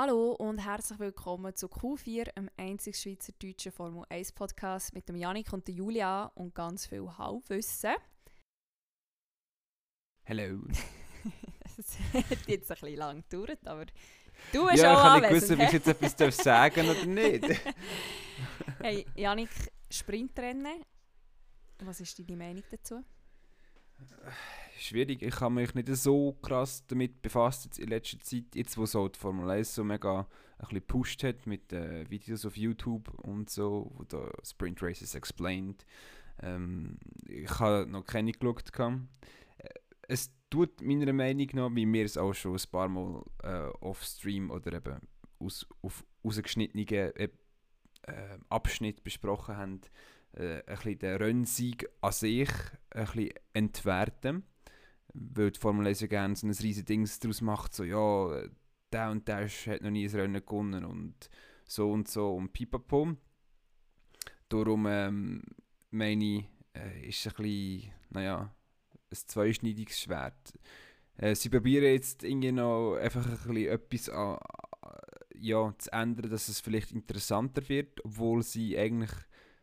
Hallo und herzlich willkommen zu Q4, einem einzig schweizerdeutschen Formel 1 Podcast mit dem Janik und der Julia und ganz viel Halbwissen. Hallo. Es hat jetzt ein bisschen lang gedauert, aber du bist ja, ich auch habe nicht gewusst, ob ich jetzt etwas darf sagen oder nicht. hey, Janik, Sprintrennen. Was ist deine Meinung dazu? Schwierig, ich habe mich nicht so krass damit befasst jetzt in letzter Zeit, jetzt wo so die Formel 1 so mega ein gepusht hat mit äh, Videos auf YouTube und so, wo da Sprint Races explained. Ähm, ich habe noch keine geschaut. Äh, Es tut meiner Meinung nach, wie wir es auch schon ein paar Mal äh, off-stream oder eben aus, auf rausgeschnittenen äh, Abschnitt besprochen haben, äh, ein bisschen den Rennsieg an sich ein bisschen entwerten. Weil die Formel 1 ja gerne so ein riesiges Ding daraus macht, so ja, der und der hat noch nie ein Rennen gewonnen und so und so und pipapo. Darum ähm, meine ich, äh, ist es ein bisschen, naja, ein zweischneidiges Schwert. Äh, sie probieren jetzt irgendwie noch einfach ein bisschen etwas an, ja, zu ändern, dass es vielleicht interessanter wird, obwohl sie eigentlich,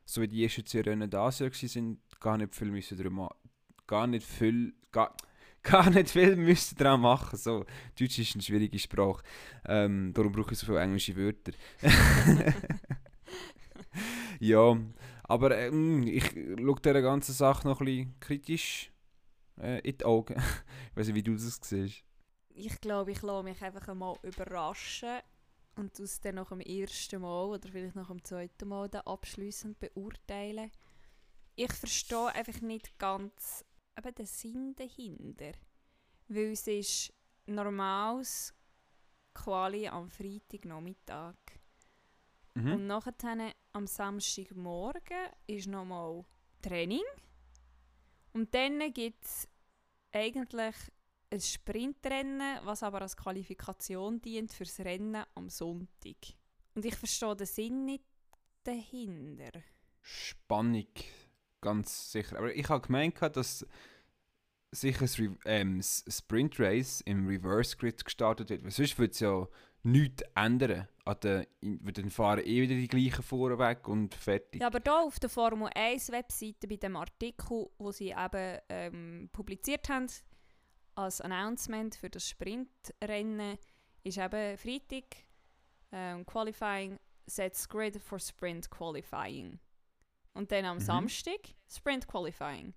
so wie die ersten zwei Rennen da sind, gar nicht viel müssen drum gar nicht viel, gar, gar nicht viel müssen dran machen. So, Deutsch ist eine schwierige Sprache, ähm, darum brauche ich so viele englische Wörter. ja, aber ähm, ich schaue dieser ganzen Sache noch ein bisschen kritisch äh, in die Augen. ich weiß nicht, wie du das siehst. Ich glaube, ich lasse mich einfach einmal überraschen und das dann nach dem ersten Mal oder vielleicht nach dem zweiten Mal dann abschliessend beurteilen. Ich verstehe einfach nicht ganz eben den Sinn dahinter. Weil es ist normales Quali am Freitagnachmittag. Mhm. Und nachher am Samstagmorgen ist nochmal Training. Und dann gibt es eigentlich ein Sprintrennen, was aber als Qualifikation dient fürs Rennen am Sonntag. Und ich verstehe den Sinn nicht dahinter. Spannung, ganz sicher. Aber ich habe gemeint, dass sicher das Re ähm, Sprint Race im Reverse Grid gestartet wird. Weil sonst würde es ja nichts ändern. An weil dann fahren eh wieder die gleichen vorweg und fertig. Ja, aber hier auf der Formel 1 Webseite bei dem Artikel, wo sie eben ähm, publiziert haben, als Announcement für das Sprintrennen, ist eben Freitag ähm, Qualifying sets grid for Sprint Qualifying. Und dann am Mhm. Samstag Sprint Qualifying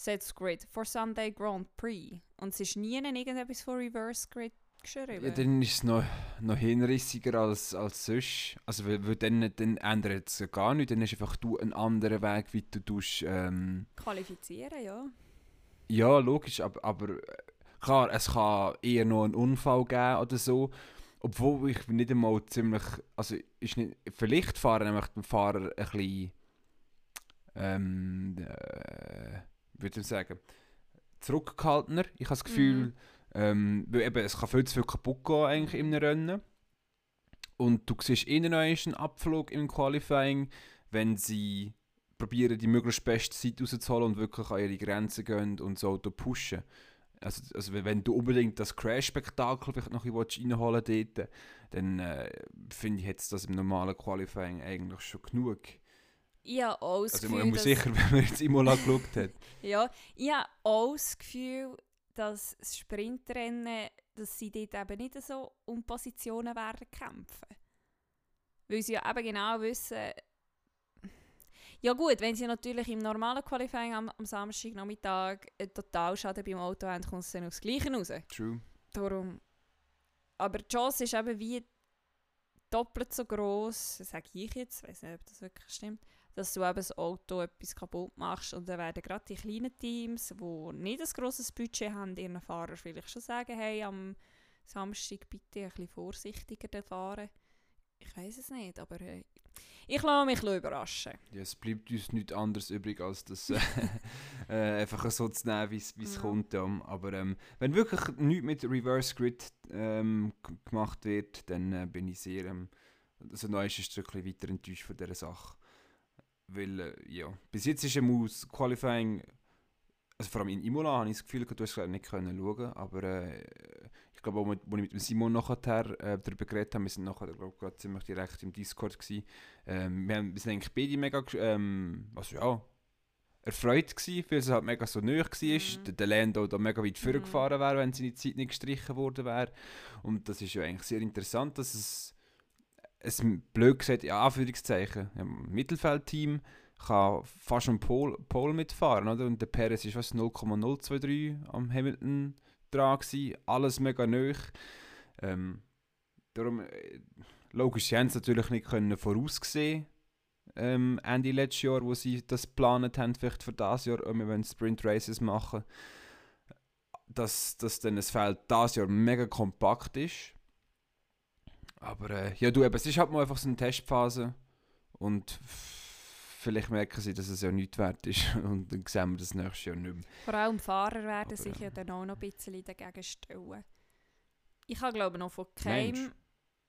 sets grid for Sunday Grand Prix. Und es ist nie irgendetwas von Reverse Grid geschrieben. Ja, dann ist es noch, noch hinrissiger als, als sonst. Also, weil, weil dann, dann ändert es gar nichts. Dann hast einfach du einen anderen Weg, wie du tust, ähm, Qualifizieren, ja. Ja, logisch, aber, aber äh, klar, es kann eher noch einen Unfall geben oder so. Obwohl ich nicht einmal ziemlich. Also, ist nicht, vielleicht fahren nämlich die Fahrer ein bisschen. Ähm, äh, würde ich sagen. Zurückgehaltener. Ich habe das Gefühl, ähm, weil eben, es kann viel zu viel kaputt gehen eigentlich im Rennen. Und du siehst innen einen Abflug im Qualifying, wenn sie probieren, die möglichst beste Zeit rauszuholen und wirklich an ihre Grenzen gehen und das Auto pushen. Also, also wenn- du unbedingt das Crash-Spektakel vielleicht noch reinholen willst, dort, dann äh, finde ich jetzt das im normalen Qualifying eigentlich schon genug. Ich habe auch das Also Gefühl, ich muss sicher, wenn man jetzt Imola geschaut hat. Ja, ich habe auch das Gefühl, dass das Sprintrennen, dass sie dort eben nicht so um Positionen werden kämpfen. Weil sie ja eben genau wissen, ja gut, wenn sie natürlich im normalen Qualifying am, am Samstagnachmittag einen Totalschaden beim Auto haben, kommt es dann aufs Gleiche raus. True. Darum. Aber die Chance ist eben wie doppelt so groß, sage ich jetzt, weiß nicht, ob das wirklich stimmt, dass du eben das Auto etwas kaputt machst und dann werden gerade die kleinen Teams, die nicht ein grosses Budget haben, ihren Fahrer vielleicht schon sagen, hey, am Samstag bitte ein bisschen vorsichtiger fahren. Ich weiß es nicht, aber äh, ich lasse mich überraschen. Ja, es bleibt uns nichts anderes übrig, als das äh, äh, einfach so zu nehmen, wie es Ja. kommt. Ja. Aber ähm, wenn wirklich nichts mit Reverse Grid ähm, gemacht wird, dann äh, bin ich sehr, ähm, also neu ist es ein bisschen weiter enttäuscht von dieser Sache. Weil, äh, ja, bis jetzt ist im aus Qualifying, also vor allem in Imola habe ich das Gefühl, du hast es nicht können schauen, aber äh, ich glaube, als ich mit Simon nachher äh, darüber geredet habe, wir sind nachher glaub, gerade ziemlich direkt im Discord gewesen. Ähm, wir, haben, wir sind eigentlich beide mega, ähm, also ja, erfreut gewesen, weil es halt mega so nöch war. Mhm. Der Lando da mega weit mhm. vorgefahren wäre, wenn seine Zeit nicht gestrichen worden wäre. Und das ist ja eigentlich sehr interessant, dass es, es blöd gesagt, in Anführungszeichen, ein Mittelfeldteam kann fast am Pol, Pol mitfahren, oder? Und der Perez was 0,023 am Hamilton dran gewesen, alles mega nöch. Ähm, darum, äh, logisch, sie haben es natürlich nicht können voraussehen ähm, Ende letztes Jahr, wo sie das geplant haben, vielleicht für das Jahr, wir wollen Sprint Races machen, dass, dass dann das Feld das Jahr mega kompakt ist. Aber äh, ja, du, eben, es ist halt mal einfach so eine Testphase und vielleicht merken sie, dass es ja nichts wert ist und dann sehen wir das nächstes Jahr nicht mehr. Vor allem Fahrer werden Aber, sich ja dann auch noch ein bisschen dagegen stellen. Ich habe glaube noch von keinem...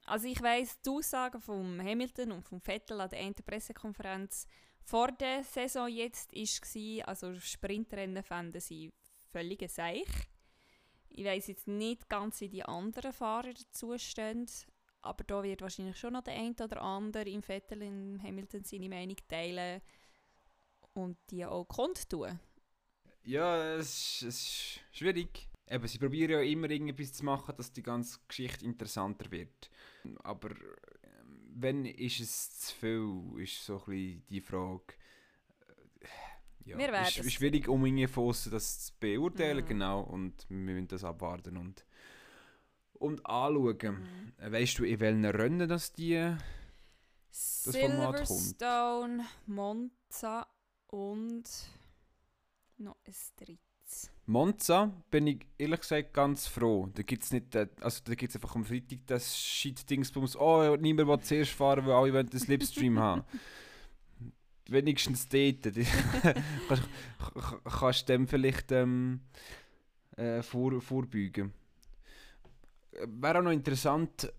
Also ich weiss, die Aussagen von Hamilton und von Vettel an der einen Pressekonferenz vor der Saison jetzt war, also Sprintrennen fanden sie völlig seich. Ich weiß jetzt nicht ganz, wie die anderen Fahrer dazu stehen, aber da wird wahrscheinlich schon noch der eine oder andere im Vettel in Hamilton seine Meinung teilen und die auch kundtun. Ja, es ist, es ist schwierig. Eben, sie probieren ja immer irgendetwas zu machen, dass die ganze Geschichte interessanter wird. Aber ähm, wenn ist es zu viel, ist so ein bisschen die Frage. Äh, ja, wir werden ist schwierig, um irgendwie von das zu beurteilen, mhm. genau. Und wir müssen das abwarten und und anschauen. Mhm. Äh, weißt du, in welchen Rennen das die das Silverstone, Monza und noch ein drittes. Monza bin ich ehrlich gesagt ganz froh. Da gibt es nicht, also da gibt einfach am Freitag das Shit-Dingsbums, oh, niemand will zuerst fahren, weil alle wollen den Slipstream haben. Wenigstens dort. kannst du dem vielleicht ähm, äh, vor, vorbeugen wäre auch noch interessant,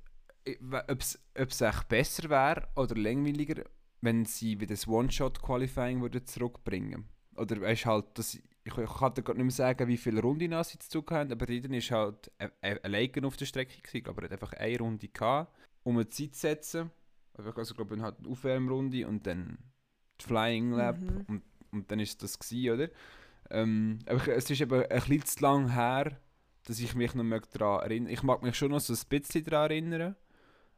ob es echt besser wäre oder langweiliger, wenn sie wieder das One-Shot-Qualifying zurückbringen Oder weißt halt, dass ich, ich kann dir gar nicht mehr sagen, wie viele Runden sie zu haben, aber jeder ist halt alleine auf der Strecke gewesen, aber er hat einfach eine Runde gehabt, um eine Zeit zu setzen. Also, ich glaube, halt eine Aufwärmrunde und dann die Flying Lab mhm. und, und dann ist das gewesen, oder? Ähm, aber es ist eben ein bisschen zu lang her, dass ich mich noch daran erinnere. Ich mag mich schon noch so ein bisschen daran erinnern,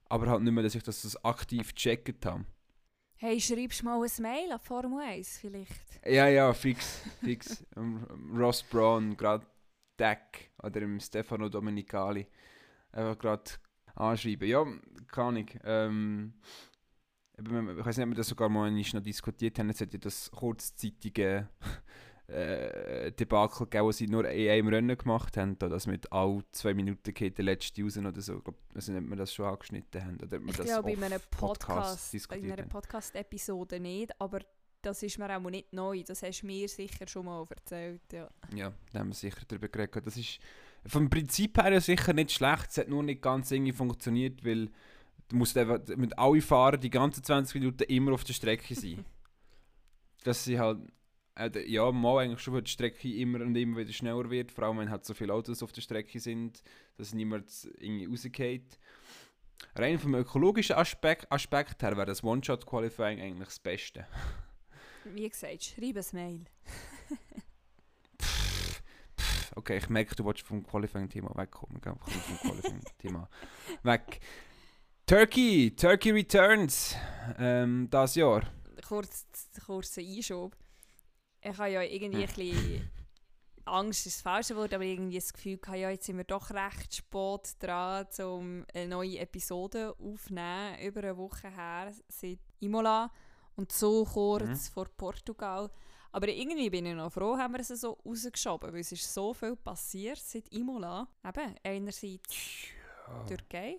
aber halt nicht mehr, dass ich das aktiv gecheckt habe. Hey, schreibst du mal ein Mail an Formel 1 vielleicht? Ja, ja, fix. fix. um, Ross Brown, gerade Deck oder im Stefano Domenicali. Einfach gerade anschreiben. Ja, kann ich. Ähm, ich weiß nicht, ob wir das sogar mal noch diskutiert haben. Jetzt hat ja das kurzzeitige äh, Debakel gegeben, wo sie nur in einem Rennen gemacht haben, da, dass mit all zwei Minuten geht der letzte raus oder so. Ich glaube, also nicht, wir das schon angeschnitten haben. Oder ich glaube, in einer Podcast, in einer Podcast-Episode nicht, aber das ist mir auch nicht neu. Das hast du mir sicher schon mal erzählt. Ja, ja da haben wir sicher darüber geredet. Das ist vom Prinzip her sicher nicht schlecht. Es hat nur nicht ganz irgendwie funktioniert, weil du musst einfach mit allen Fahrern die ganzen 20 Minuten immer auf der Strecke sein. dass sie halt äh, ja, mal eigentlich schon, weil die Strecke immer und immer wieder schneller wird, vor allem wenn halt so viele Autos auf der Strecke sind, dass niemand irgendwie rausgeht. Rein vom ökologischen Aspekt, Aspekt her wäre das One-Shot-Qualifying eigentlich das Beste. Wie gesagt, schreib ein Mail. okay, ich merke, du willst vom Qualifying-Thema wegkommen. Gell? vom Qualifying-Thema weg. Turkey, Turkey Returns ähm, das Jahr. Kurz, kurzer Einschub ich habe ja irgendwie ein bisschen Angst ist das falsche Wort, aber irgendwie das Gefühl gehabt, ja, jetzt sind wir doch recht spät dran, um eine neue Episode aufzunehmen, über eine Woche her, seit Imola und so kurz mhm. vor Portugal. Aber irgendwie bin ich noch froh, haben wir es so rausgeschoben, weil es ist so viel passiert seit Imola. Eben, einerseits ja. Türkei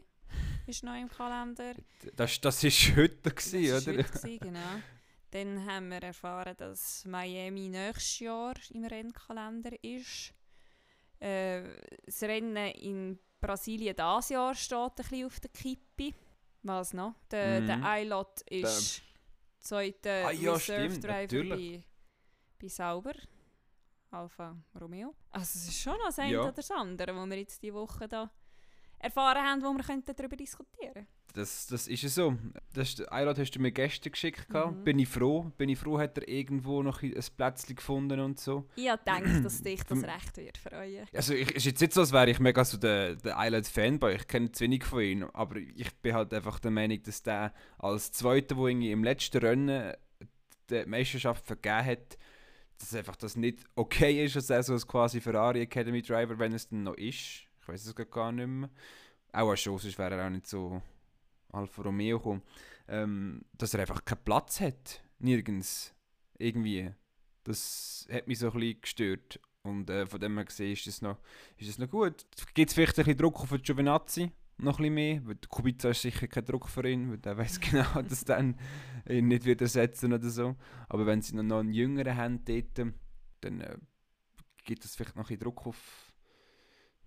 ist noch im Kalender. Das, das ist heute, gewesen, das oder? Heute gewesen, genau. Dann haben wir erfahren, dass Miami nächstes Jahr im Rennkalender ist. Äh, das Rennen in Brasilien dieses Jahr steht ein bisschen auf der Kippe. Was noch? Der, mhm. der iLot ist zweiter ah, ja, Reserve Driver bei, bei Sauber. Alfa Romeo. Also es ist schon noch das eine ja. oder das andere, was wir jetzt diese Woche da erfahren haben, wo wir darüber diskutieren könnten. Das, das ist es so. Das Eilad hast du mir gestern geschickt. Mhm. Bin ich froh. Bin ich froh, hat er irgendwo noch ein Plätzchen gefunden und so. Ich gedacht, dass dich das recht wird freuen. Also ich, ist jetzt nicht so, als wäre ich mega so der, der Island-Fanboy. Ich kenne zu wenig von ihm. Aber ich bin halt einfach der Meinung, dass der als Zweiter, der im letzten Rennen die Meisterschaft vergeben hat, dass einfach das nicht okay ist, dass er so als quasi Ferrari Academy Driver, wenn es denn noch ist. Ich weiß es gar nicht mehr. Auch Show, sonst wäre er auch nicht so Alfa Romeo gekommen. Ähm, dass er einfach keinen Platz hat. Nirgends. Irgendwie. Das hat mich so ein bisschen gestört. Und äh, von dem her gesehen ist das noch, das noch gut. Gibt es vielleicht ein bisschen Druck auf den Giovinazzi? Noch ein bisschen mehr? Weil Kubica ist sicher kein Druck für ihn, weil er weiß genau, dass dann ihn nicht wieder ersetzen oder so. Aber wenn sie noch einen Jüngeren haben dort, dann äh, gibt es vielleicht noch ein bisschen Druck auf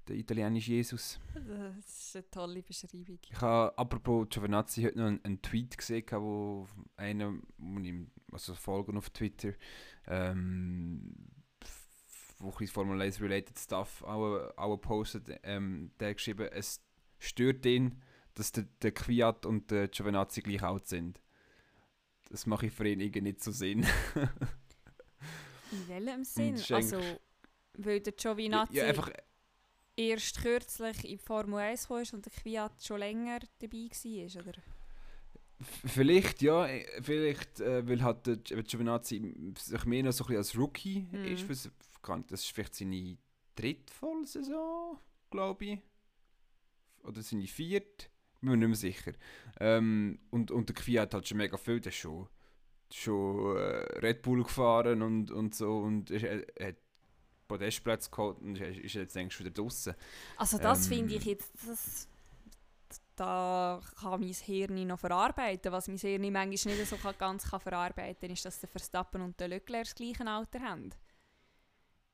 der italienische Jesus. Das ist eine tolle Beschreibung. Ich habe, apropos Giovinazzi, heute noch einen, einen Tweet gesehen, wo einer, wo ich also folgen auf Twitter, ähm, wo ein Formel 1 related Stuff auch, auch postet, ähm, der hat geschrieben, es stört ihn, dass der, der Kwiat und der Giovinazzi gleich alt sind. Das mache ich für ihn irgendwie nicht so Sinn. In welchem Sinn? Also, weil der Giovinazzi ja, einfach, erst kürzlich in die Formel 1 kam und der Kwiat schon länger dabei war, oder? vielleicht, ja, äh, vielleicht, äh, weil halt der Gi- Giovinazzi sich mehr noch so ein bisschen als Rookie Mhm. ist. was- Das ist vielleicht seine dritte Vollsaison, glaube ich. Oder seine vierte. Bin mir nicht mehr sicher. Ähm, und, und der Kwiat hat schon mega viel, der ist schon, schon äh, Red Bull gefahren und, und so und ist, er hat Podestplätze geholt und ist, jetzt eigentlich wieder draußen. Also das Ähm. finde ich jetzt, das, da kann mein Hirn noch verarbeiten. Was mein Hirn manchmal nicht so ganz kann verarbeiten kann, ist, dass der Verstappen und der Leclerc das gleiche Alter haben.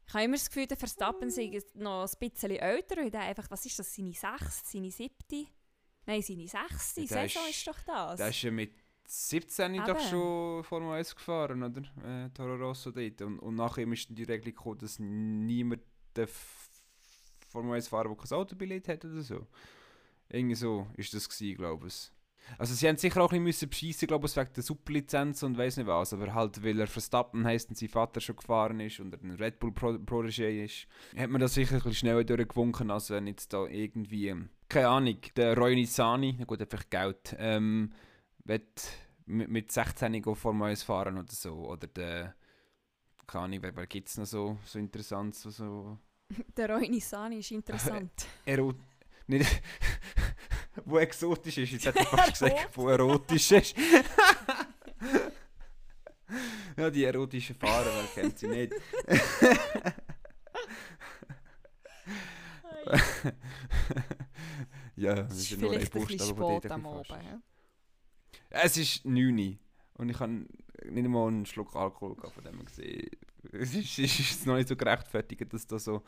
Ich habe immer das Gefühl, der Verstappen sei noch ein bisschen älter, weil der einfach, was ist das, seine sechste, seine siebte? Nein, seine sechste Ja, Saison ist- ist, doch das. Der ist ja mit 17 doch Eben. schon Formel 1 gefahren, oder? Äh, Toro Rosso dort. Und, und nach ihm ist die Regelung gekommen, dass niemand Formel 1 fahren, der kein Autobillett hat oder so. Irgendwie so ist das gewesen, glaube ich. Also sie haben sicher auch ein bisschen beschissen, glaube ich, wegen der Superlizenz und weiß nicht was, aber halt, weil er Verstappen heisst und sein Vater schon gefahren ist und er ein Red Bull Pro Protégé ist, hat man das sicher ein bisschen schneller durchgewunken, als wenn jetzt da irgendwie, keine Ahnung, der Roy Nissani, gut, vielleicht Geld, ähm, mit, mit 16 go Formel 1 fahren oder so, oder der, keine Ahnung, wer, wer gibt es noch so, so interessant, so, so Der Roy Nissani ist interessant. Ero nicht, wo exotisch ist, jetzt hätte ich fast gesagt, wo erotisch ist. ja, die erotischen Fahrer, wer kennt sie nicht. ja, Das ist ist ja nur ein vielleicht bisschen spät am Abend. bisschen falsch ja. ist. Es ist 9 Uhr und ich habe nicht einmal einen Schluck Alkohol gehabt, von dem her gesehen. Es ist, es ist noch nicht so gerechtfertigt, dass da so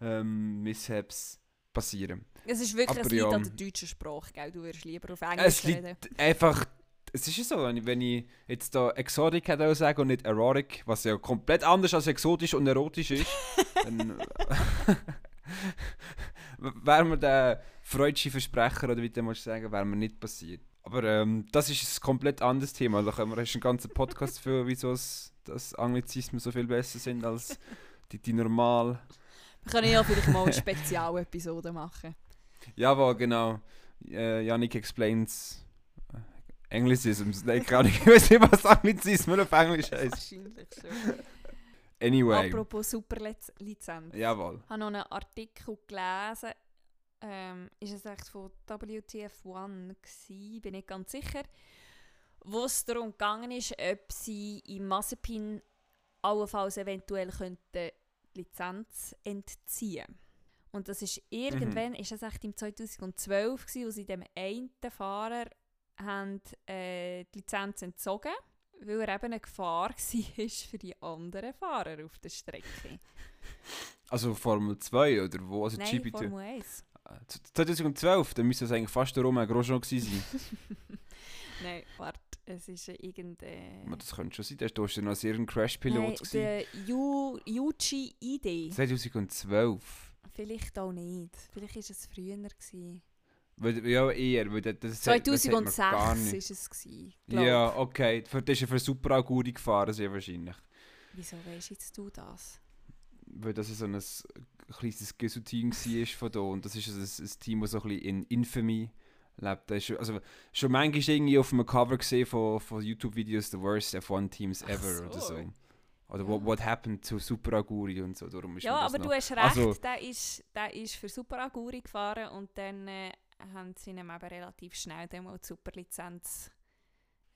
ähm, Mishaps passieren. Es ist wirklich, Aber es liegt ja. an der deutschen Sprache, gell? Du würdest lieber auf Englisch Es reden. liegt einfach. Es ist ja so, wenn ich, jetzt da Exotic hätte auch sagen und nicht Erotic, was ja komplett anders als exotisch und erotisch ist, dann wäre mir der freudsche Versprecher, oder wie du sagen, wäre mir nicht passiert. Aber ähm, das ist ein komplett anderes Thema. Da können wir einen ganzen Podcast für, wieso es, das Anglizismen so viel besser sind als die, die normal. Wir können ja vielleicht mal eine Spezialepisode machen. Jawohl, genau. Äh, Yannick explains äh, Anglicisms. Nein, Ahnung, ich weiß nicht, was Anglizismen auf Englisch heißt. Wahrscheinlich schon. Anyway. Apropos Superlizenz. Jawohl. Ich habe noch einen Artikel gelesen. Ähm, ist es echt von WTF1 gsi, bin nicht ganz sicher. Wo es darum gegangen ist, ob sie im Mazepin allenfalls eventuell könnten Lizenz entziehen. Und das ist irgendwann, ist das echt im 2012 gsi, wo sie dem einen Fahrer haben, äh, die Lizenz entzogen, weil er eben eine Gefahr war für die anderen Fahrer auf der Strecke. Also Formel 2 oder wo? Also Nein, GP2. Formel 1. Äh, 2012, dann müsste es eigentlich fast der Romain Grosjean gewesen sein. Nein, warte, es ist äh, irgendein... Das könnte schon sein, der war ja noch sehr ein Crash-Pilot. Nein, der Yu, Yuji Ide. 2012. Vielleicht auch nicht. Vielleicht war es früher. Gewesen. Ja, eher. Weil das, das, das hat man 2006 gar war nicht. es. Gewesen. Ja, okay. Das ist er für Super Aguri gefahren, sehr wahrscheinlich. Wieso weißt jetzt du das? Weil das so ein, ein kleines Gessu-Team war von da. Und das ist ein, ein Team, das so ein bisschen in Infamy lebt. Ist, also, schon manchmal irgendwie auf einem Cover gesehen von, von YouTube-Videos The Worst F1-Teams Ach Ever oder so. so. Oder Ja. what, what Happened to Super Aguri und so. Darum ist Ja, aber noch. du hast recht, Also- der, ist, der ist für Super Aguri gefahren und dann äh, haben sie ihm eben relativ schnell die Superlizenz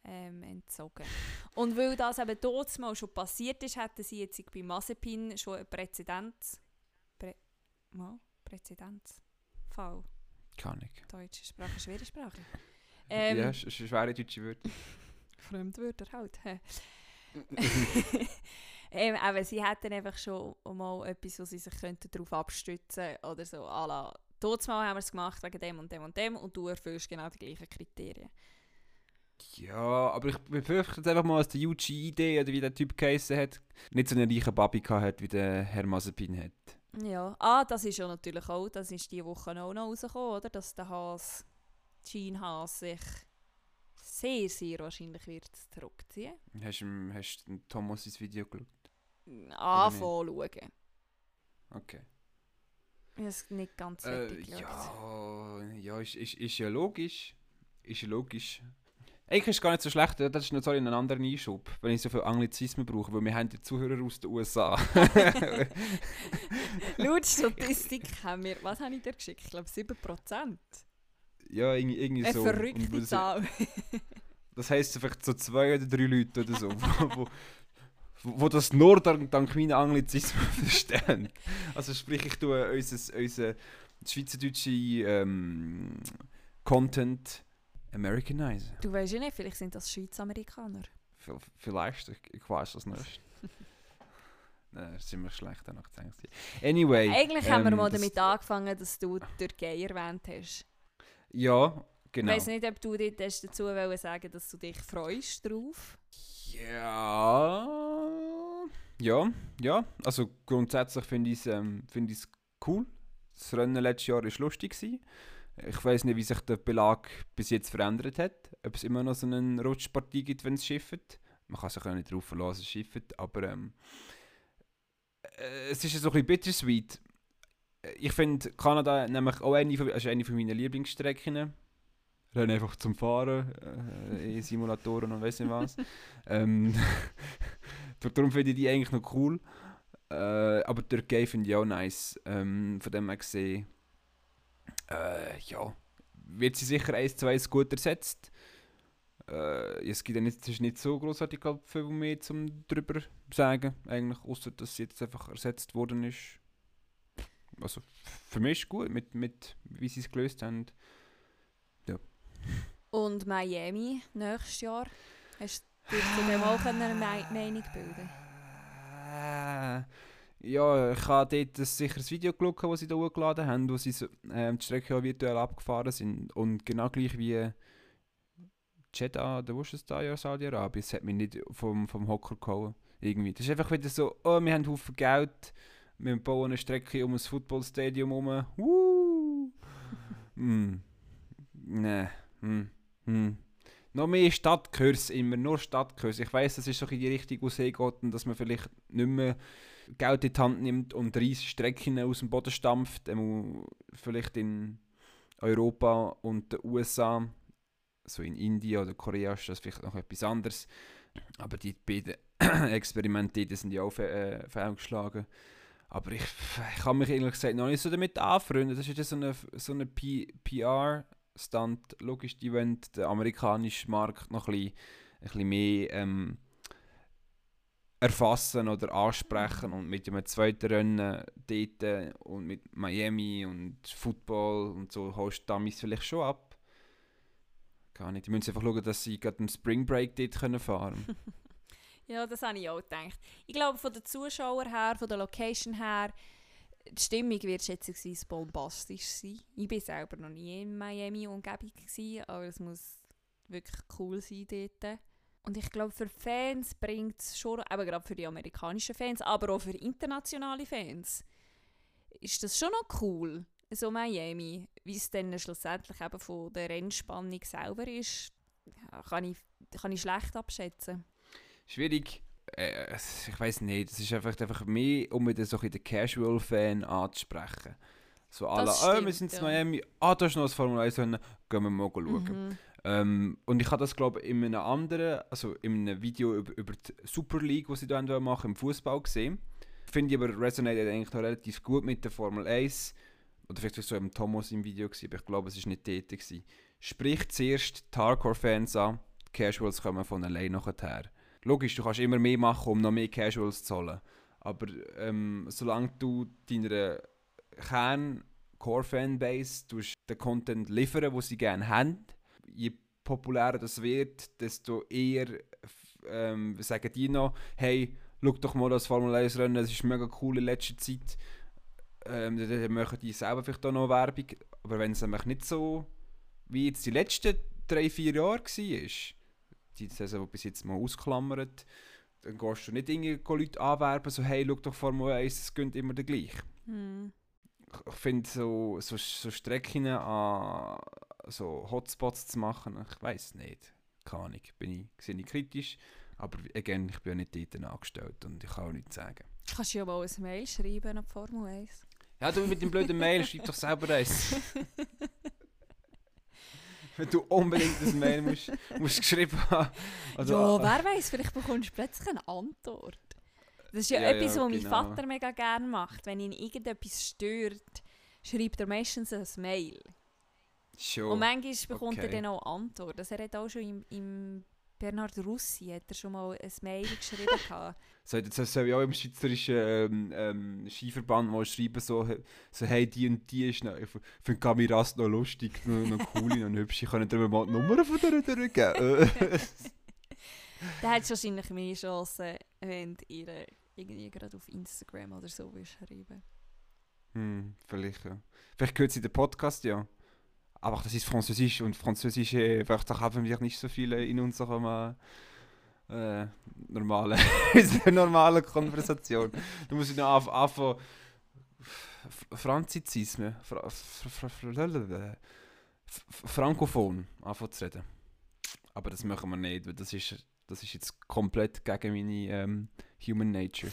ähm, entzogen. Und weil das eben dort mal schon passiert ist, hätten sie jetzt bei Mazepin schon einen Präzedenz... Prä mal? Präzedenzfall. Kann ich. Deutsche Sprache, schwere Sprache. Ähm, ja, sch sch- schwere deutsche Wörter. Fremdwörter halt. ähm, aber sie hätten einfach schon mal etwas, wo sie sich könnten darauf abstützen oder so. à la, Dort mal haben wir es gemacht wegen dem und dem und dem und du erfüllst genau die gleichen Kriterien. Ja, aber ich befürchte jetzt einfach mal, dass der Yuji Idee oder wie der Typ geheissen hat, nicht so einen reichen Babi hat, wie der Herr Mazepin hat. Ja. Ah, das ist ja natürlich auch, das ist diese Woche auch noch rausgekommen, oder? Dass der Haas, Gene Haas, sich sehr, sehr wahrscheinlich wird zurückziehen. Hast du hast du Thomas ins Video geschaut? Anfangen schauen. Okay. Ich es nicht ganz Äh, fertig geschaut. ja, ja ist, ist, ist ja logisch. Ist ja logisch. Eigentlich ist es gar nicht so schlecht, das ist noch sorry, ein anderer Einschub, wenn ich so viel Anglizismen brauche, weil wir haben die Zuhörer aus den USA. Laut Statistik haben wir, was habe ich dir geschickt? Ich glaube 7%. ja, irgendwie, irgendwie Eine so. Und verrückte das, Zahl. das heisst vielleicht so zwei oder drei Leute oder so, wo, wo, wo das nur dank, dank meiner Anglizismen verstehen. Also sprich, ich tue unser, unser schweizerdeutsche ähm, Content Americanise. Du weißt ja nicht, vielleicht sind das Schweiz-Amerikaner. Vielleicht, ich, ich weiß das nicht. Nein, ziemlich schlecht, der Akzent. Anyway. Eigentlich haben wir ähm, mal damit angefangen, dass du Türkei erwähnt hast. Ja, Ich genau. weiß nicht, ob du dort hast dazu wollen sagen dass du dich freust drauf. Ja. Ja, ja. Also grundsätzlich finde ich es ähm, find cool. Das Rennen letztes Jahr war lustig. Gewesen. Ich weiß nicht, wie sich der Belag bis jetzt verändert hat. Ob es immer noch so eine Rutschpartie gibt, wenn es schifft. Man kann sich ja nicht darauf verlassen, es schifft. Aber ähm, äh, es ist so ein bisschen bittersweet. Ich finde Kanada nämlich auch eine von, also eine von meinen Lieblingsstrecken. Rennen einfach zum Fahren, äh, in Simulatoren und weiss nicht was. ähm, darum finde ich die eigentlich noch cool. Äh, aber die Türkei finde ich auch nice. Ähm, von dem her gesehen, äh, ja, wird sie sicher 1 2 gut ersetzt. Äh, es gibt ja nicht, ist nicht so großartig viel mehr zum drüber sagen, eigentlich, außer dass sie jetzt einfach ersetzt worden ist. Also für mich ist gut, mit, mit wie sie es gelöst haben. Und Miami nächstes Jahr. Hast du dir zu dem auch eine Me Meinung bilden Äh, Ja, ich habe dort ein sicheres Video geschaut, das sie da hochgeladen haben, wo sie ähm, die Strecke auch virtuell abgefahren sind. Und genau gleich wie Jeddah, der wusste es da ja, Saudi-Arabien, es hat mich nicht vom, vom Hocker gehauen. Irgendwie. Das ist einfach wieder so, oh, wir haben Haufen Geld, wir bauen eine Strecke um ein Footballstadium herum. Woo! mm. Nee. Hm. Hm. Noch mehr Stadtkurs immer, nur Stadtkurs. Ich weiß, das ist so in die Richtung, wo es geht und dass man vielleicht nicht mehr Geld in die Hand nimmt und 30 Strecken aus dem Boden stampft. Vielleicht in Europa und den USA, so in Indien oder Korea ist das vielleicht noch etwas anderes. Aber die beiden Experimente die sind ja auch äh, fehlgeschlagen. Aber ich, ich kann mich ehrlich gesagt noch nicht so damit anfreunden. Das ist ja so eine, so eine P PR-Stand. Logisch, die wollen den amerikanischen Markt noch ein bisschen, ein bisschen mehr ähm, erfassen oder ansprechen. Und mit einem zweiten Rennen dort und mit Miami und Football und so holst du damals vielleicht schon ab. Gar nicht. Die müssen einfach schauen, dass sie gerade einen Spring Break dort können fahren können. Ja, das habe ich auch gedacht. Ich glaube, von den Zuschauern her, von der Location her, die Stimmung wird schätzungsweise bombastisch sein. Ich war selber noch nie in Miami-Umgebung, gewesen, aber es muss wirklich cool sein dort. Und ich glaube, für Fans bringt es schon, eben gerade für die amerikanischen Fans, aber auch für internationale Fans, ist das schon noch cool. so Miami. Wie es dann schlussendlich eben von der Rennspannung selber ist, kann, ich, kann ich schlecht abschätzen. Schwierig. Äh, ich weiß nicht, es ist einfach, einfach mehr, um wieder so ein den Casual-Fan anzusprechen. So alle, oh, wir stimmt, sind in. Miami, ah, da ist noch das Formel 1 Rennen, gehen wir mal schauen. Mhm. Ähm, und ich habe das, glaube ich, in einem anderen, also in einem Video über, über die Super League, die sie da machen, im Fußball gesehen. Finde ich aber resonated eigentlich noch relativ gut mit der Formel 1. Oder vielleicht war es so im Thomas im Video, gewesen, aber ich glaube, es war nicht. Gewesen. Spricht zuerst die Hardcore-Fans an, die Casuals kommen von allein nachher. Logisch, du kannst immer mehr machen, um noch mehr Casuals zu holen. Aber ähm, solange du deiner Kern-Core-Fanbase den Content liefern, den sie gerne haben, je populärer das wird, desto eher ähm, sagen die noch, hey, schau doch mal das Formel 1 Rennen, das ist mega cool in letzter Zeit. Ähm, dann, machen die selber vielleicht auch noch Werbung. Aber wenn es nämlich nicht so wie jetzt die letzten drei, vier Jahre war, die Saison, die bis jetzt mal ausklammert, dann gehst du nicht irgendwie Leute anwerben, so hey, schau doch Formel 1, es geht immer der gleich Mhm. ich finde so, so, so Strecken an so Hotspots zu machen, ich weiß nicht. Keine Ahnung, bin ich, sehe ich kritisch. Aber again, ich bin ja nicht dort angestellt und ich kann auch nichts sagen. Kannst du ja mal ein Mail schreiben an die Formel 1. Ja, du mit dem blöden Mail, schreib doch selber eins. Wenn du unbedingt ein Mail musst, musst geschrieben haben. Also, ja, ah, wer weiß, vielleicht bekommst du plötzlich eine Antwort. Das ist ja, Ja, etwas, ja, was mein genau. Vater mega gerne macht. Wenn ihn irgendetwas stört, schreibt er meistens ein Mail. Schon. Und manchmal bekommt er okay. dann auch Antwort. Also er hat auch schon im, im Bernhard Russi hat er schon mal ein Mail geschrieben. So, jetzt soll ich auch im schweizerischen ähm, ähm, Skiverband mal schreiben, so, so hey, die und die ist noch, ich finde Kamiras noch lustig, noch, noch cool, noch hübsch, ich kann dir mal die Nummer von der durchgeben. Dann hat wahrscheinlich mehr Chancen, wenn ihr irgendwie gerade auf Instagram oder so schreiben. hm, vielleicht, ja. Vielleicht gehört sie den Podcast, ja. Aber das ist Französisch und französische Wörter haben wir nicht so viele in unserem äh, normalen, unserer normalen Konversation. Du musst noch auf, anfangen, F- Franzizismen, Fra, Fra, Fra, Frankophon anfangen zu reden. Aber das machen wir nicht, weil das ist, das ist jetzt komplett gegen meine ähm, Human Nature.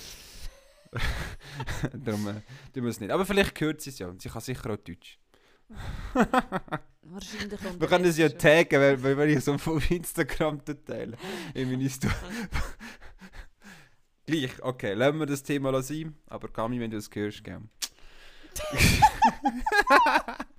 Darum äh, tun wir es nicht. Aber vielleicht hört sie es ja sie kann sicher auch Deutsch. Wahrscheinlich Wir können es ja taggen, weil, weil ich so auf Instagram teilen. In meine Story. Gleich, okay, lassen wir das Thema sein. Aber Kami, wenn du es hörst, gell.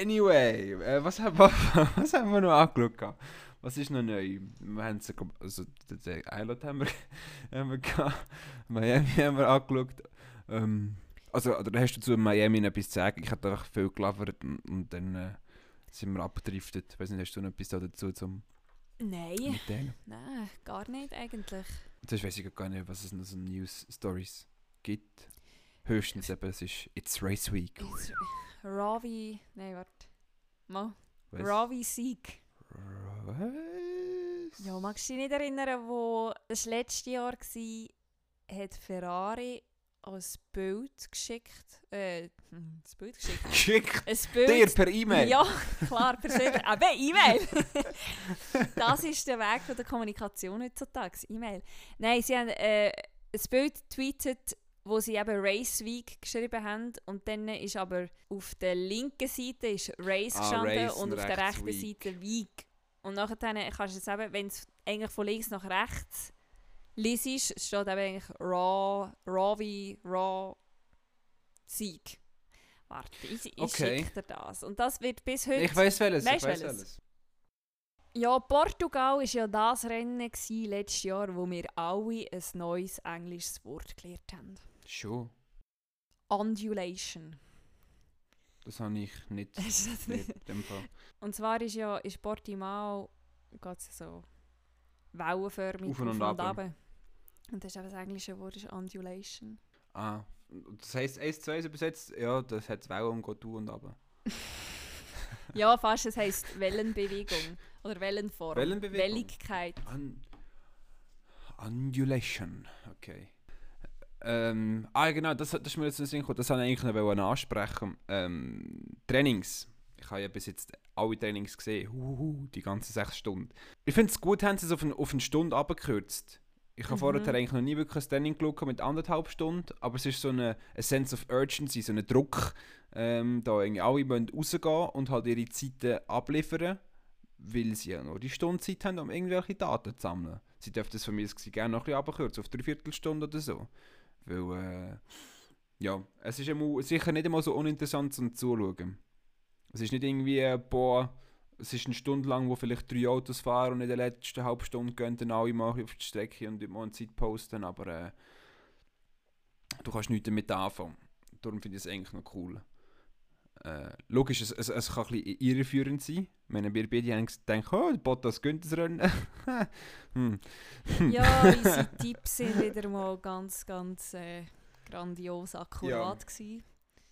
anyway, äh, was, haben wir, was haben wir noch angeschaut? Was ist noch neu? Wir haben so, also, den- Island haben wir, haben wir gehabt. Miami haben wir angeschaut. Ähm, also, oder hast du zu Miami etwas zu sagen? Ich habe einfach viel gelabert und, und dann äh, sind wir abgedriftet. Ich weiß nicht, hast du noch etwas da dazu zum Nein, nein, gar nicht eigentlich. Das weiß ich gar nicht, was es noch so News-Stories gibt. Höchstens eben, es ist It's Race Week. Ist Ravi, nein, warte. Mal. Was? Ravi Sieg. Was? Ja, magst du dich nicht erinnern, wo das letzte Jahr war, hat Ferrari als Bild geschickt. Äh, hm, das Bild geschickt. Geschickt Ein Bild. dir per E-Mail. Ja, klar, persönlich. Aber E-Mail. das ist der Weg von der Kommunikation heutzutage. E-Mail. Nein, sie haben äh, ein Bild getweetet, wo sie eben Race Week geschrieben haben. Und dann ist aber auf der linken Seite ist Race Ah, gestanden Race und und auf der rechten Week. Seite Week. Und nachher kannst du jetzt eben, wenn es eigentlich von links nach rechts liest, steht eben eigentlich Raw, Ravi, Raw, Sieg. Warte, ich, ich Okay. schicke dir das. Und das wird bis heute... Ich weiß welches. Weisst ich weiß welches? welches. Ja, Portugal war ja das Rennen gewesen, letztes Jahr, wo wir alle ein neues englisches Wort gelernt haben. Schon. Undulation. Das habe ich nicht Hast du das nicht? in dem Fall. Und zwar ist ja in Portimao geht's ja so wellenförmig Auf und ab. runter. Und das ist eben das englische Wort ist Undulation. Ah, das heisst 1 zu 1 übersetzt, ja, das hat Wellen und geht und runter. Ja, fast, es heisst Wellenbewegung oder Wellenform. Wellenbewegung? Welligkeit. Un Undulation, okay. Ähm, ah, genau, das, das ist mir jetzt in den Sinn gekommen. Das wollte ich eigentlich noch ansprechen. Ähm, Trainings. Ich habe ja bis jetzt alle Trainings gesehen. Huhu, die ganzen sechs Stunden. Ich finde es gut, haben sie es auf, ein, auf eine Stunde abgekürzt. Ich habe Mhm. vorher eigentlich noch nie wirklich ein Training geschaut mit anderthalb Stunden, aber es ist so eine, eine Sense of Urgency, so ein Druck, ähm, da irgendwie alle wollen rausgehen und halt ihre Zeiten abliefern, weil sie ja nur die Stunde Zeit haben, um irgendwelche Daten zu sammeln. Sie dürfen das von mir gerne noch ein bisschen abkürzen, auf drei Viertelstunde oder so. Weil, äh, ja, es ist einmal, sicher nicht einmal so uninteressant zum Zuschauen. Es ist nicht irgendwie, boah, es ist eine Stunde lang, wo vielleicht drei Autos fahren und in der letzten halben Stunde gehen dann alle mal auf die Strecke und mal eine Zeit posten, aber äh, du kannst nichts damit anfangen. Darum finde ich es eigentlich noch cool. Äh, logisch, es, es, es kann ein bisschen irreführend sein. Wenn wir beide haben gedacht, oh, Bottas gönnt das Rennen. hm. Ja, unsere Tipps sind wieder mal ganz, ganz äh, grandios akkurat gewesen.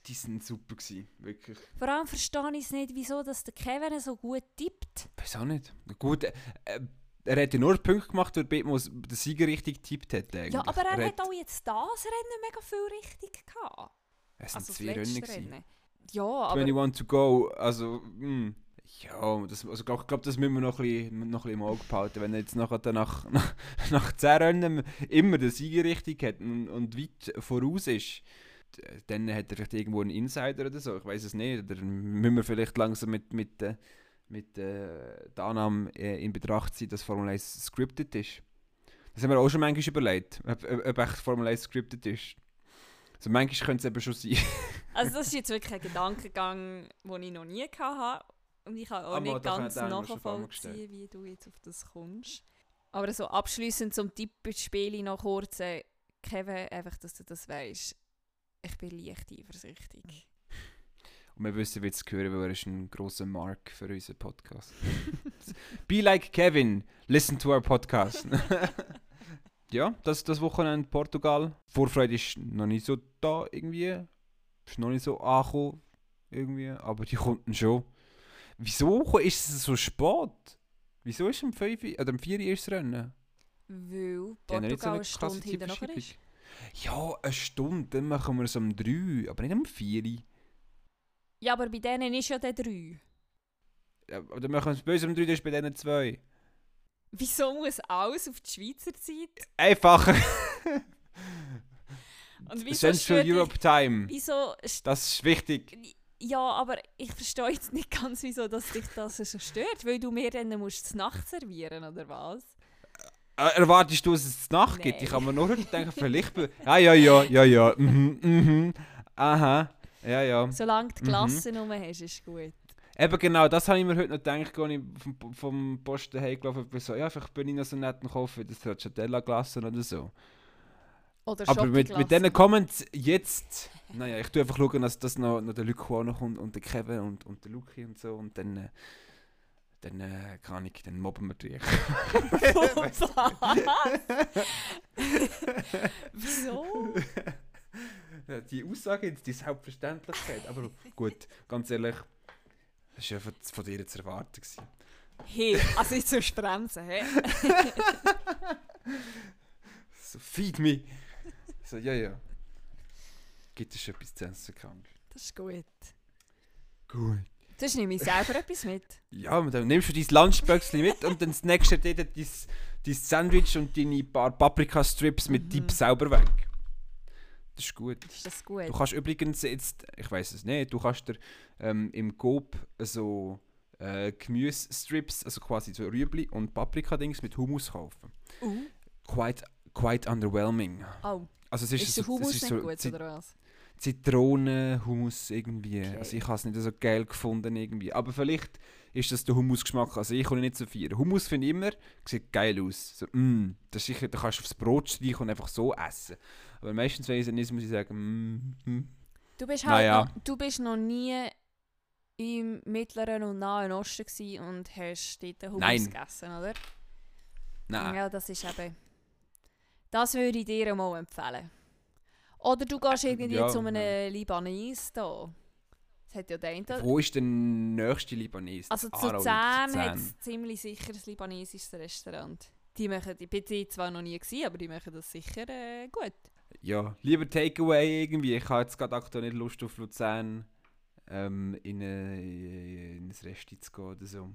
Die sind super gewesen, wirklich. Vor allem verstehe ich es nicht, wieso dass der Kevin so gut tippt. Weiß auch nicht. Gut, äh, äh, er hat ja nur Punkte gemacht, weil Bitmos den Sieger richtig getippt hat. Eigentlich. Ja, aber er, hat auch jetzt das Rennen mega viel richtig gehabt. Es sind Also zwei. Rennen. Ja, aber 21 to go, also, hm. Ja, das, also ich glaube, glaub, das müssen wir noch ein, bisschen, noch ein bisschen im Auge behalten. Wenn er jetzt dann nach, nach, nach 10 Rennen immer den Sieger richtig hat und, und weit voraus ist, dann hat er vielleicht irgendwo einen Insider oder so, ich weiß es nicht. Oder müssen wir vielleicht langsam mit, mit, äh, mit äh, der Annahme äh, in Betracht ziehen, dass Formel 1 scripted ist. Das haben wir auch schon manchmal überlegt, ob, ob echt Formel 1 scripted ist. Also manchmal könnte es eben schon sein. also das ist jetzt wirklich ein Gedankengang, den ich noch nie hatte. Und ich kann auch Aber nicht ganz nachvollziehen, wie du jetzt auf das kommst. Aber so abschließend zum Tippspiel noch kurz, äh, Kevin, einfach, dass du das weißt. Ich bin leicht eifersüchtig. Und wir wissen, wie es hören, weil er ist ein grosser Mark für unseren Podcast. Be like Kevin, listen to our podcast. Ja, das das Wochenende Portugal. Vorfreude ist noch nicht so da irgendwie. Ist noch nicht so angekommen irgendwie, aber die dann schon. Wieso ist es so spät? Wieso ist am 5 Uhr- oder am 4 Uhr das Rennen? Weil nicht so Portugal eine eine Stunde hinter nachher ist. Ja, eine Stunde, dann machen wir es um 3, aber nicht um 4 Uhr. Ja, aber bei denen ist ja der 3. Ja, aber dann machen wir es bei uns um 3, das ist bei denen 2. Wieso muss alles auf die Schweizer Zeit? Einfacher. Und wieso Central Europe Time. Wieso Das ist wichtig. Ja, aber ich verstehe jetzt nicht ganz, wieso dass dich das so stört. Weil du mir dann musst zur Nacht servieren, oder was? Äh, erwartest du, dass es zur Nacht gibt? Ich kann mir nur denken, vielleicht. be- Ja, ja, ja, ja. Mhm, mhm. Aha. Ja, ja. Solange du Mhm. Klassen rum hast, ist gut. Eben genau, das habe ich mir heute noch gedacht, als ich vom, vom Posten heimgelaufen bin. So, ja, vielleicht bin ich noch so nett und kaufe das Stracciatella-Glasse oder so. Oder Aber mit, mit diesen Comments jetzt, naja, ich tue einfach schauen, dass das noch, noch der Luke auch noch kommt und der Kevin und, und der Luki und so und dann, äh, dann äh, kann ich, dann mobben wir dich. Wieso? Die Aussage jetzt, die Selbstverständlichkeit, aber gut, ganz ehrlich, das war ja von, von dir zu erwarten. Gewesen. Hey, also jetzt zum Bremsen, hä? So, feed me! So, ja, ja. Gibt es schon etwas zu essen, krank? Das ist gut. Gut. Sonst nehme ich selber etwas mit. Ja, dann nimmst du dein Lunchböckchen mit und dann das nächste dir dein, dein Sandwich und deine paar Paprika-Strips mit Mhm. Dip sauber weg. Das ist gut. Ist das gut? Du kannst übrigens jetzt, ich weiß es nicht, du kannst dir ähm, im Coop so äh, Gemüsestrips, also quasi so Rüebli und Paprika-Dings mit Hummus kaufen. Uh. Quite, quite underwhelming. Oh, Also es ist, ist, der so, Hummus es ist so gut, Zit- oder was? Zitrone, Hummus irgendwie. Okay. Also ich habe es nicht so geil gefunden irgendwie. Aber vielleicht ist das der Hummusgeschmack. Also ich kann nicht so feiern. Hummus finde ich immer, sieht geil aus. So, mm, das ist sicher, da kannst du aufs Brot streichen und einfach so essen. Aber meistens, wenn ich es nicht muss ich sagen, mm, mm. Du bist halt Naja. noch, du bist noch nie im Mittleren und Nahen Osten und hast dort Hummus gegessen, oder? Nein. Ja, das ist eben... Das würde ich dir mal empfehlen. Oder du gehst irgendwie Ja, zu einem ja. Libanese da. Das hat ja der eine... Wo ist der nächste Libanese? Also zu Zahn. hat es ziemlich sicher ein libanesisches Restaurant. Die machen, ich bin die zwar noch nie gewesen, aber die machen das sicher äh, gut. Ja, lieber Takeaway irgendwie. Ich habe jetzt gerade aktuell nicht Lust auf Luzern ähm, in, eine, in ein Resti zu gehen oder so.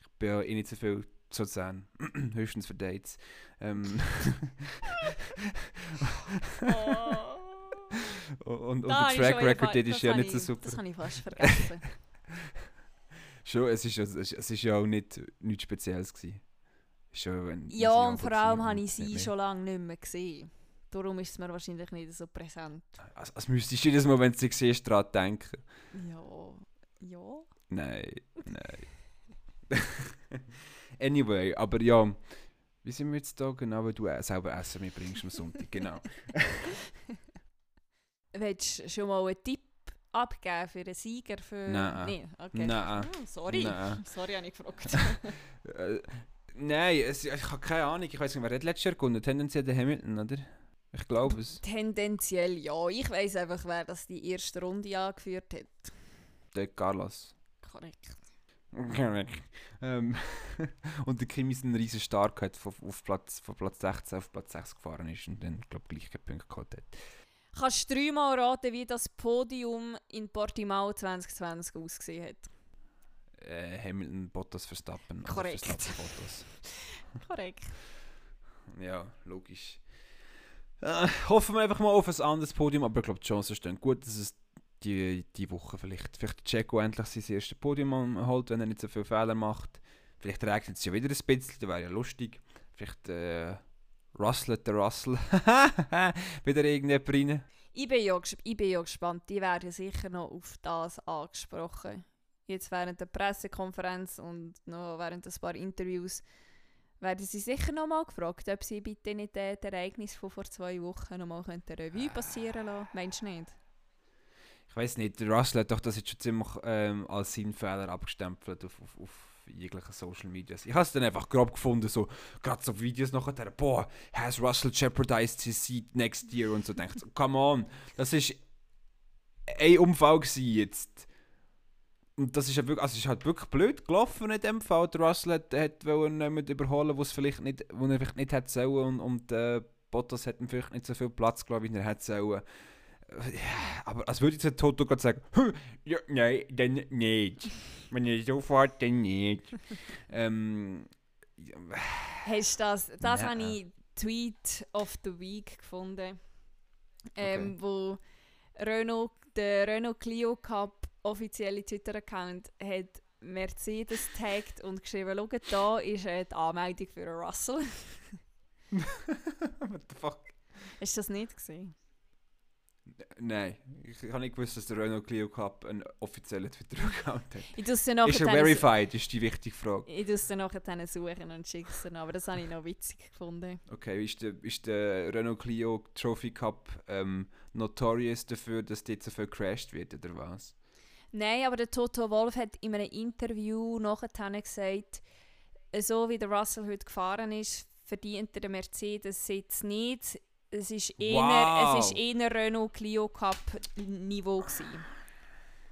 Ich bin ja eh nicht so viel zu Luzern. Höchstens für Dates. Ähm, Oh. und, und der Track Record dort ist das ja nicht so super. Das habe ich fast vergessen. Schon, es ist, ja- es ist, es ist ja auch nicht, nichts Spezielles gewesen. Schon ja, und vor allem habe ich sie schon lange nicht mehr gesehen. Darum ist es mir wahrscheinlich nicht so präsent. Also, als müsstest du jedes Mal, wenn du sie siehst, daran denken. Ja, ja. Nein, nein. anyway, aber ja, wie sind wir jetzt da genau, weil du äh, selber Essen mitbringst am Sonntag, genau. Willst du schon mal einen Tipp abgeben für einen Sieger? Für... Nein. Nee, okay. Nein. Oh, sorry. Nein. Sorry, habe ich gefragt. Nein, es, ich habe keine Ahnung, ich weiß nicht, wer hat letztes Jahr gewonnen? Tendenziell der Hamilton, oder? Ich glaube es. Tendenziell ja. Ich weiß einfach, wer das die erste Runde angeführt hat. Der Carlos. Korrekt. ähm, und der Kimi ist ein riesen Stark hat von, auf Platz, von Platz 16 auf Platz 6 gefahren ist und dann, glaube ich, gleich keinen Punkt gehabt hat. Kannst du dreimal raten, wie das Podium in Portimao 2020 ausgesehen hat? Äh, Hamilton, Bottas, Verstappen. Korrekt. Verstappen, Bottas. Korrekt. Ja, logisch. Äh, hoffen wir einfach mal auf ein anderes Podium, aber ich glaube, die Chancen stehen gut, dass es die, die Woche vielleicht, vielleicht Checo endlich sein erstes Podium holt, wenn er nicht so viele Fehler macht. Vielleicht regnet es ja wieder ein bisschen, das wäre ja lustig. Vielleicht äh, rustelt der Russell wieder irgendjemand rein. Ich bin, ja, ich bin ja gespannt. Die werden sicher noch auf das angesprochen. Jetzt während der Pressekonferenz und noch während ein paar Interviews werden sie sicher noch mal gefragt, ob sie bitte nicht äh, das Ereignis von vor zwei Wochen noch mal könnten Revue passieren lassen. Meinst du nicht? Ich weiß nicht, Russell hat doch das jetzt schon ziemlich ähm, als seinen Fehler abgestempelt auf, auf, auf jeglichen Social Medias. Ich habe es dann einfach grob gefunden, so gerade so Videos nachher, boah, has Russell jeopardized his seat next year und so denkt, come on, das ist ein Unfall gewesen jetzt. Und das ist, ja wirklich, also es ist halt wirklich blöd gelaufen in dem Fall. Der Russell hat, hat jemanden überholen, wo es vielleicht nicht, wo er vielleicht nicht hätte sollen und, und äh, Bottas hat ihm vielleicht nicht so viel Platz gelassen, wie er hätte sollen. Ja, aber als würde jetzt der Toto gerade sagen, «Hm, ja, nein, dann nicht. Wenn ihr so fahrt, dann nicht. ähm, ja, Hast du das? Das habe ich Tweet of the Week gefunden. Ähm, Wo Renault, der Renault Clio Cup offizielle Twitter-Account hat Mercedes tagged und geschrieben, schaut, da ist äh, die Anmeldung für einen Russell. what the fuck? Hast du das nicht gesehen? Nein, ich habe nicht gewusst, dass der Renault Clio Cup einen offiziellen Twitter-Account hat. Ich Ist er nachher verified, ist die wichtige Frage. ich tue es nachher dann suchen und schicke es dann, aber das habe ich noch witzig gefunden. Okay, ist der, ist der Renault Clio Trophy Cup ähm, notorious dafür, dass dort so viel crashed wird, oder was? Nein, aber der Toto Wolf hat in einem Interview nachher gesagt, so wie der Russell heute gefahren ist, verdient er den Mercedes-Sitz nicht. Es ist eher, Wow. es ist eher Renault Clio Cup Niveau gewesen.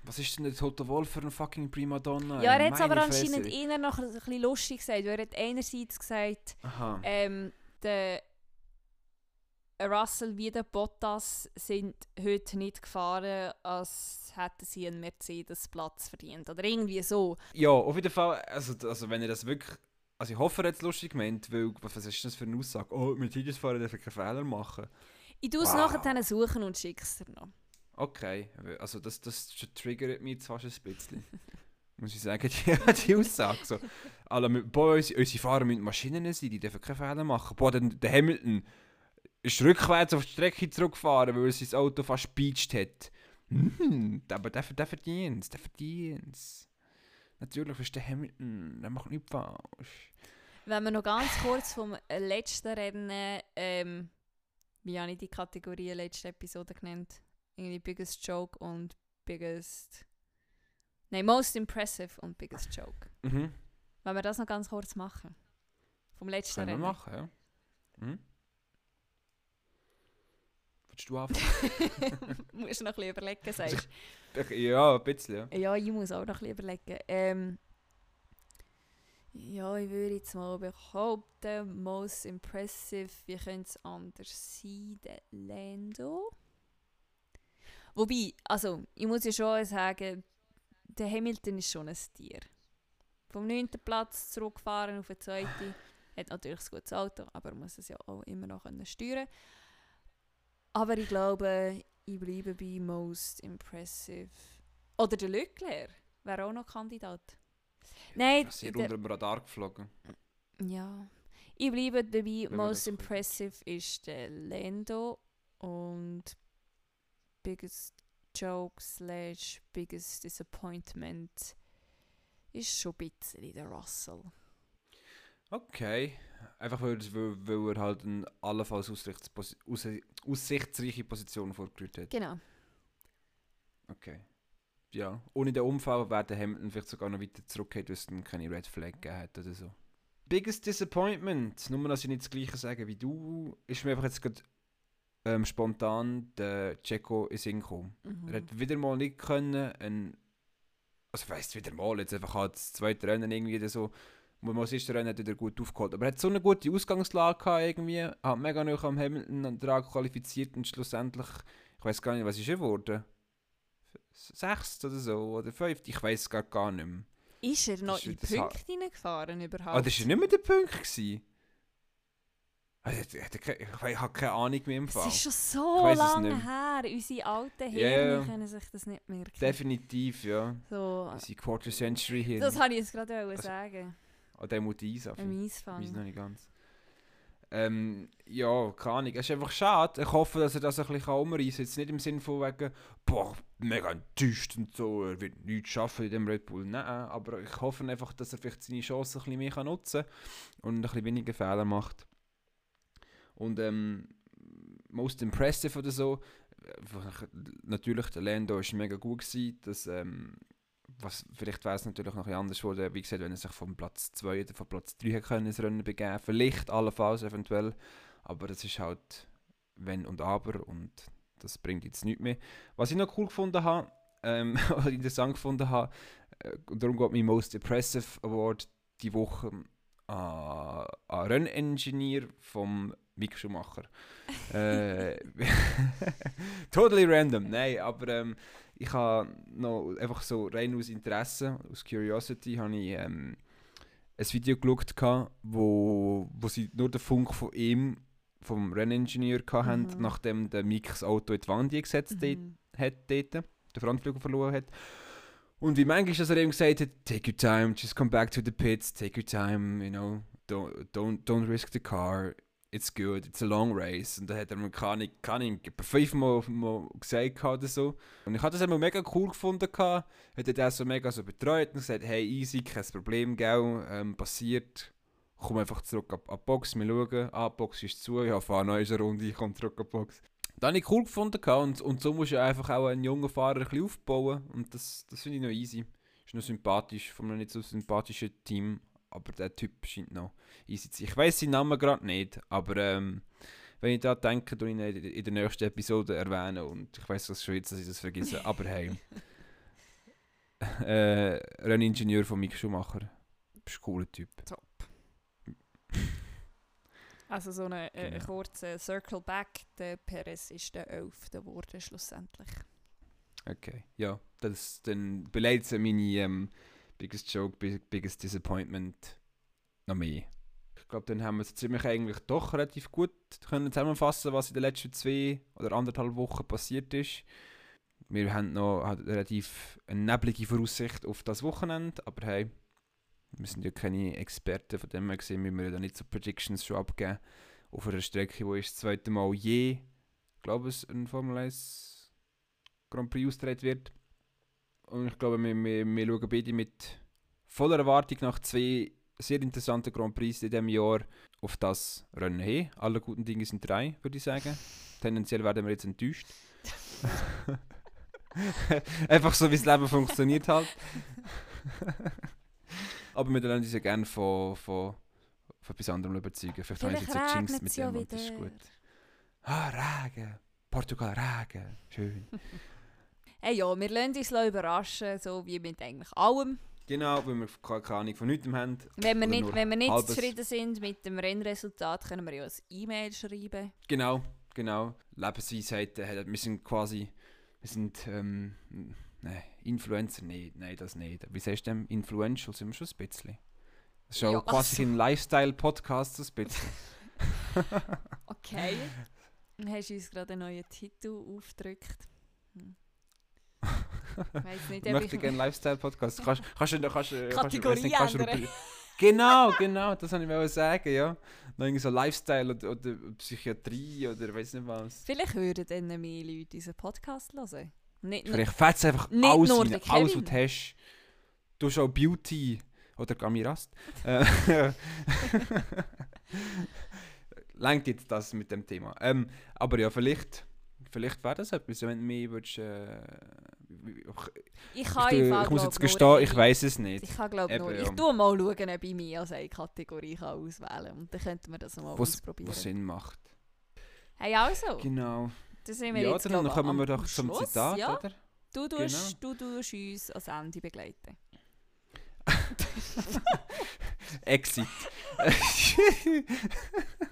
Was ist denn der Toto Wolff für ein fucking Primadonna? Ja, er hat es aber anscheinend eher noch ein bisschen lustig gesagt. weil Er hat einerseits gesagt, ähm, der Russell wie der Bottas sind heute nicht gefahren, als hätten sie einen Mercedes-Platz verdient. Oder irgendwie so. Ja, auf jeden Fall, also, also wenn er das wirklich. Also ich hoffe, er hat es lustig gemeint, weil was ist das für eine Aussage? Oh, Mercedes-Fahrer dürfen keine Fehler machen. Ich tue es Wow. nachher dann suchen und schicke es dir noch. Okay, also das, das triggert mich fast ein bisschen. Muss ich sagen, die, die Aussage. So. Alle, mit- boah, unsere, unsere Fahrer müssen Maschinen sein, die dürfen keine Fehler machen. Boah, der, der Hamilton ist rückwärts auf die Strecke zurückgefahren, weil er sein Auto fast beacht hat. Hm, aber der, der verdient es, der verdient es. Natürlich ist der Hamilton, der macht nichts falsch. Wenn wir noch ganz kurz vom letzten Rennen, ähm, wie habe ich die Kategorie letzte Episode genannt? Irgendwie Biggest Joke und Biggest. Nein, Most Impressive und Biggest Joke. Mhm. Wenn wir das noch ganz kurz machen. Vom letzten Können wir Rennen. machen, ja. Hm? Willst du anfangen? Musst du noch ein bisschen überlegen, sagst Ich- ja, ein bisschen, ja. Ja, ich muss auch noch ein bisschen überlegen. Ähm, Ja, ich würde jetzt mal behaupten, most impressive, wie könnte es anders sein, der Lando. Wobei, also, ich muss ja schon sagen, der Hamilton ist schon ein Tier. Vom 9. Platz zurückgefahren auf den 2. Hat natürlich ein gutes Auto, aber muss es ja auch immer noch können steuern Aber ich glaube, ich bleibe bei most impressive. Oder der Leclerc wäre auch noch Kandidat. Nein, Sehr der- unter dem Radar geflogen. ja. Ich bleibe dabei, most das impressive ist der Lando und biggest joke slash biggest disappointment ist schon ein bisschen der Russell. Okay. Einfach weil, weil, er halt eine allenfalls aussichtsreiche Position vorgerührt hat. Genau. Okay. Ja. Ohne den Unfall wäre der Hamilton vielleicht sogar noch weiter zurückgekehrt, weil es dann keine Red Flag gegeben oder so. Biggest Disappointment, nur dass ich nicht das gleiche sage wie du, ist mir einfach jetzt gerade ähm, spontan der Checo in Sinn gekommen. Mhm. Er hat wieder mal nicht können, ein, also weißt wieder mal, jetzt einfach halt das zweite Rennen irgendwie so, das erste Rennen hat er wieder gut aufgeholt. Aber er hat so eine gute Ausgangslage gehabt irgendwie, hat mega noch am Hamilton dran qualifiziert und schlussendlich, ich weiß gar nicht, was ist er geworden? Sechst oder so, oder fünft, ich weiß gar, gar nicht mehr. Ist er noch Das in ist- das ha- Punkte hineingefahren überhaupt? Ah, das war nicht mehr der Punkt. Gewesen. Also, ich, habe keine Ahnung mehr im es Fall. ist schon so es lange her. Unsere alten Hirne ja. können sich das nicht merken. Definitiv, ja. so, Unsere Quarter Century hier. das wollte ich jetzt gerade Also, sagen. An dem muss ich einsaffen. Ein Ich weiß noch Eisfang. nicht ganz. Ähm, ja, keine Ahnung. Es ist einfach schade. Ich hoffe, dass er das ein bisschen umreißen kann. Jetzt nicht im Sinne von wegen, boah, mega enttäuscht und so, er wird nichts schaffen in dem Red Bull. Nein, aber ich hoffe einfach, dass er vielleicht seine Chancen ein bisschen mehr kann nutzen kann und ein bisschen weniger Fehler macht. Und ähm, most impressive oder so, einfach, natürlich, der Lando war mega gut gewesen, dass, ähm, was, vielleicht wäre es natürlich noch ein anders geworden, wie gesagt, wenn er sich von Platz 2 oder von Platz 3 hätte können ins Rennen begeben Vielleicht, allenfalls, eventuell. Aber das ist halt wenn und aber und das bringt jetzt nichts mehr. Was ich noch cool gefunden habe, ähm, oder interessant gefunden habe, äh, und darum geht mein Most Impressive Award die Woche an, an Renningenieur vom Mick Schumacher. äh, totally random, nein, aber ähm, ich habe noch einfach so rein aus Interesse, aus Curiosity, habe ich ähm, ein Video geschaut, wo, wo sie nur den Funk von ihm, vom Renningenieur, hatten, Mhm. nachdem der Mick das Auto in die Wand gesetzt Mhm. hat, dort, den Frontflügel verloren hat. Und wie manchmal, dass er eben gesagt hat, take your time, just come back to the pits, take your time, you know, don't, don't, don't risk the car, it's good, it's a long race. Und dann hat er mir keine, keine fünfmal mal gesagt oder so. Und ich habe das immer mega cool gefunden hat er das so mega so betreut und gesagt, hey easy, kein Problem, gell, ähm, passiert. Komm einfach zurück ab die Box, wir schauen. Ah, die Box ist zu, ja, fahr noch eine Runde, ich komme zurück ab die Box. Das habe ich cool gefunden und, und so musst du einfach auch einen jungen Fahrer ein bisschen aufbauen und das, das finde ich noch easy. Ist noch sympathisch, von einem nicht so sympathischen Team, aber der Typ scheint noch easy zu sein. Ich weiß seinen Namen gerade nicht, aber ähm, wenn ich da denke, tue ich ihn in der nächsten Episode erwähnen und ich weiß das schon jetzt, dass ich das vergesse, aber hey. äh, Renningenieur von Mick Schumacher. Bist ein cooler Typ. Top. Also so eine, äh, Genau. kurze Circle Back. Der Perez ist der 11. geworden schlussendlich. Okay, ja, das dann beleidigt meine ähm, biggest joke, big, biggest disappointment noch mehr. Ich glaube, dann haben wir es ziemlich eigentlich doch relativ gut können zusammenfassen, was in den letzten zwei oder anderthalb Wochen passiert ist. Wir haben noch halt relativ eine neblige Voraussicht auf das Wochenende, aber hey, wir sind ja keine Experten, von dem her gesehen müssen wir da nicht so Predictions schon abgeben. Auf einer Strecke, wo ist das zweite Mal je, ich glaube es, ein Formel 1 Grand Prix ausgetragen wird. Und ich glaube, wir, wir, wir schauen beide mit voller Erwartung nach zwei sehr interessanten Grand Prix in diesem Jahr auf das Rennen hin. Alle guten Dinge sind drei, würde ich sagen. Tendenziell werden wir jetzt enttäuscht. Einfach so, wie das Leben funktioniert halt. Aber wir lassen uns ja gerne von, von, von etwas anderem überzeugen. Vielleicht habe ich jetzt jinxed regnet's mit dem und das ist gut. Ah, Regen. Portugal, Regen. Schön. Hey ja, wir lassen uns überraschen, so wie mit eigentlich allem. Genau, weil wir keine, Ahnung von nichts haben. Wenn wir nicht, wenn wir nicht halbes. zufrieden sind mit dem Rennresultat, können wir ja ein E-Mail schreiben. Genau, genau. Lebensweisheiten, wir sind quasi, wir sind, ähm, nein, Influencer, nein, nein, das nicht. Wie sagst du dem? Influential sind wir schon ein bisschen. Das ist ja, Ja, quasi also. ein Lifestyle-Podcast, so ein bisschen. Okay. Dann hast du uns gerade einen neuen Titel aufgedrückt. Ich weiss nicht, möchte gerne Lifestyle-Podcast. Kannst, kannst du, kannst, kannst, Kategorie nicht, kannst. Genau, genau, das wollte ich sagen, ja. Noch irgendwie so Lifestyle oder, oder Psychiatrie oder weiß nicht was. Vielleicht würden dann mehr Leute unseren Podcast hören. Nicht. Vielleicht fetzt einfach Nicht alles rein, alles, was du hast. Du hast auch Beauty oder Gamirast. Äh, Langt jetzt das mit dem Thema. Ähm, aber ja, vielleicht, vielleicht wäre das etwas, wenn du mich würdest, äh, ich, kann ich, ich muss jetzt gestehen, ich weiß es nicht. Ich kann glaube nur... Ich tue mal schauen, ob ich mich als eine Kategorie kann auswählen kann. Und dann könnten wir das mal Was, ausprobieren. was Sinn macht. Hey, also, Genau. da sind wir Ja, jetzt, dann glaub, kommen wir doch zum Schluss, Zitat, ja? oder? Du tust, Genau. du tust uns ans Ende begleiten. Exit.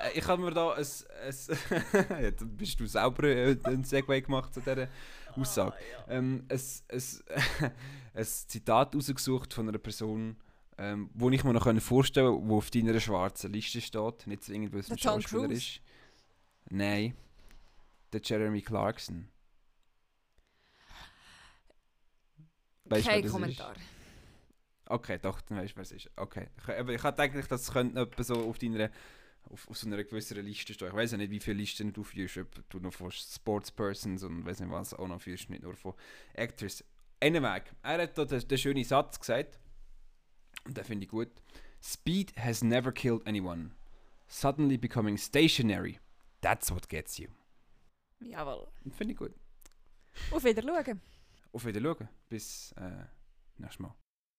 Äh, ich habe mir da ein, ein ja, dann bist du selber äh, einen Segway gemacht zu dieser Aussage. Ähm, ein, ein, ein Zitat rausgesucht von einer Person, ähm, wo ich mir noch vorstellen kann, wo auf deiner schwarzen Liste steht. Nicht zwingend, weil es ein Schauspieler ist. Nein. Der Jeremy Clarkson. Weißt Kein das ist? Kommentar. Okay, doch, dann weißt du, wer es ist. Okay. Ich, aber ich hatte eigentlich, dass es könnte etwa so auf deiner auf, auf so einer gewissen Liste stehen. Ich weiß ja nicht, wie viele Listen du führst, ob du noch von Sportspersons und weiß nicht was auch noch führst, nicht nur von Actors. Anyway, er hat da den, den schönen Satz gesagt, und den finde ich gut. Speed has never killed anyone. Suddenly becoming stationary, that's what gets you. Jawohl. Finde ich gut. Auf Wiedersehen. Auf Wiedersehen. Bis äh, nächstes Mal.